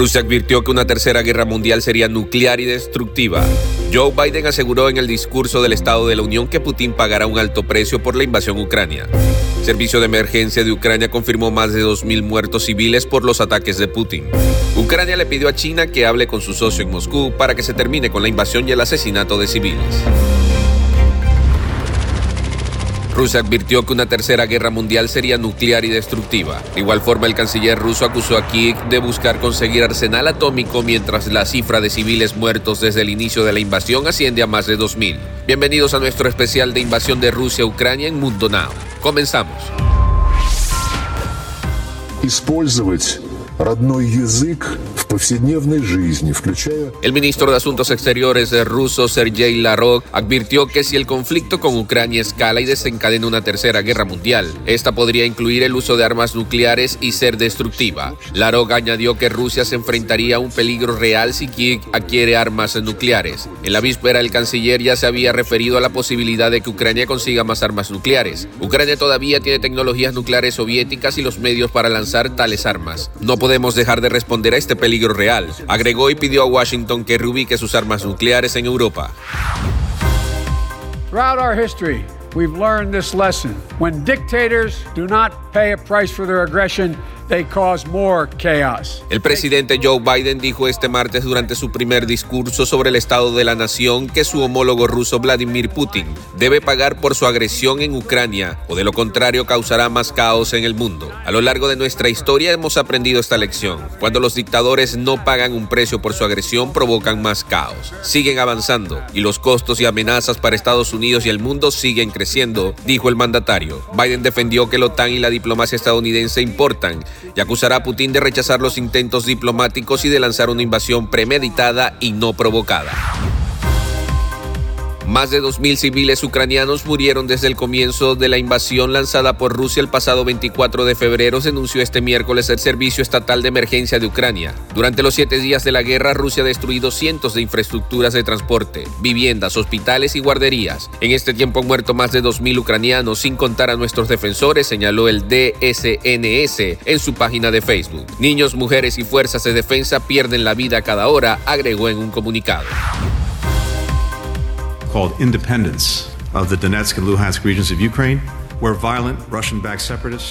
Rusia advirtió que una tercera guerra mundial sería nuclear y destructiva. Joe Biden aseguró en el discurso del Estado de la Unión que Putin pagará un alto precio por la invasión ucrania. Servicio de Emergencia de Ucrania confirmó más de 2.000 muertos civiles por los ataques de Putin. Ucrania le pidió a China que hable con su socio en Moscú para que se termine con la invasión y el asesinato de civiles. Rusia advirtió que una tercera guerra mundial sería nuclear y destructiva. De igual forma, el canciller ruso acusó a Kiev de buscar conseguir arsenal atómico mientras la cifra de civiles muertos desde el inicio de la invasión asciende a más de 2.000. Bienvenidos a nuestro especial de invasión de Rusia a Ucrania en Mundo Now. Comenzamos. El ministro de Asuntos Exteriores ruso Sergei Lavrov advirtió que si el conflicto con Ucrania escala y desencadena una tercera guerra mundial, esta podría incluir el uso de armas nucleares y ser destructiva. Lavrov añadió que Rusia se enfrentaría a un peligro real si Kiev adquiere armas nucleares. En la víspera, el canciller ya se había referido a la posibilidad de que Ucrania consiga más armas nucleares. Ucrania todavía tiene tecnologías nucleares soviéticas y los medios para lanzar tales armas. No podemos dejar de responder a este peligro real, agregó y pidió a Washington que reubique sus armas nucleares en Europa. Throughout our history, we've learned this lesson. When dictators do not el presidente Joe Biden dijo este martes durante su primer discurso sobre el estado de la nación que su homólogo ruso Vladimir Putin debe pagar por su agresión en Ucrania o de lo contrario causará más caos en el mundo. A lo largo de nuestra historia hemos aprendido esta lección. Cuando los dictadores no pagan un precio por su agresión provocan más caos. Siguen avanzando y los costos y amenazas para Estados Unidos y el mundo siguen creciendo, dijo el mandatario. Biden defendió que la OTAN y la diplomacia estadounidense importan y acusará a Putin de rechazar los intentos diplomáticos y de lanzar una invasión premeditada y no provocada. Más de 2.000 civiles ucranianos murieron desde el comienzo de la invasión lanzada por Rusia el pasado 24 de febrero, se anunció este miércoles el Servicio Estatal de Emergencia de Ucrania. Durante los siete días de la guerra, Rusia ha destruido cientos de infraestructuras de transporte, viviendas, hospitales y guarderías. En este tiempo han muerto más de 2.000 ucranianos, sin contar a nuestros defensores, señaló el DSNS en su página de Facebook. Niños, mujeres y fuerzas de defensa pierden la vida cada hora, agregó en un comunicado. Called Independence of the Donetsk and Luhansk regions of Ukraine.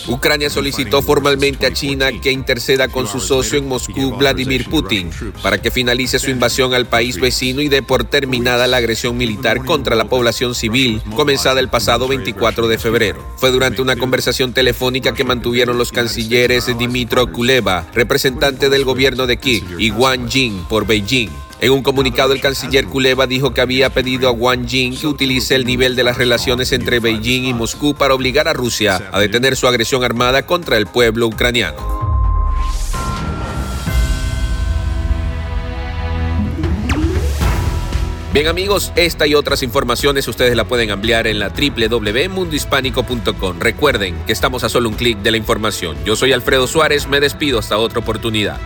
Ucrania solicitó formalmente a China que interceda con su socio en Moscú, Vladimir Putin, para que finalice su invasión al país vecino y dé por terminada la agresión militar contra la población civil comenzada el pasado 24 de febrero. Fue durante una conversación telefónica que mantuvieron los cancilleres Dimitro Kuleva, representante del gobierno de Kiev, y Wang Jing por Beijing. En un comunicado, el canciller Kuleva dijo que había pedido a Wang Jing que utilice el nivel de las relaciones entre Beijing y Moscú para obligar a Rusia a detener su agresión armada contra el pueblo ucraniano. Bien amigos, esta y otras informaciones ustedes la pueden ampliar en la www.mundohispánico.com. Recuerden que estamos a solo un clic de la información. Yo soy Alfredo Suárez, me despido hasta otra oportunidad.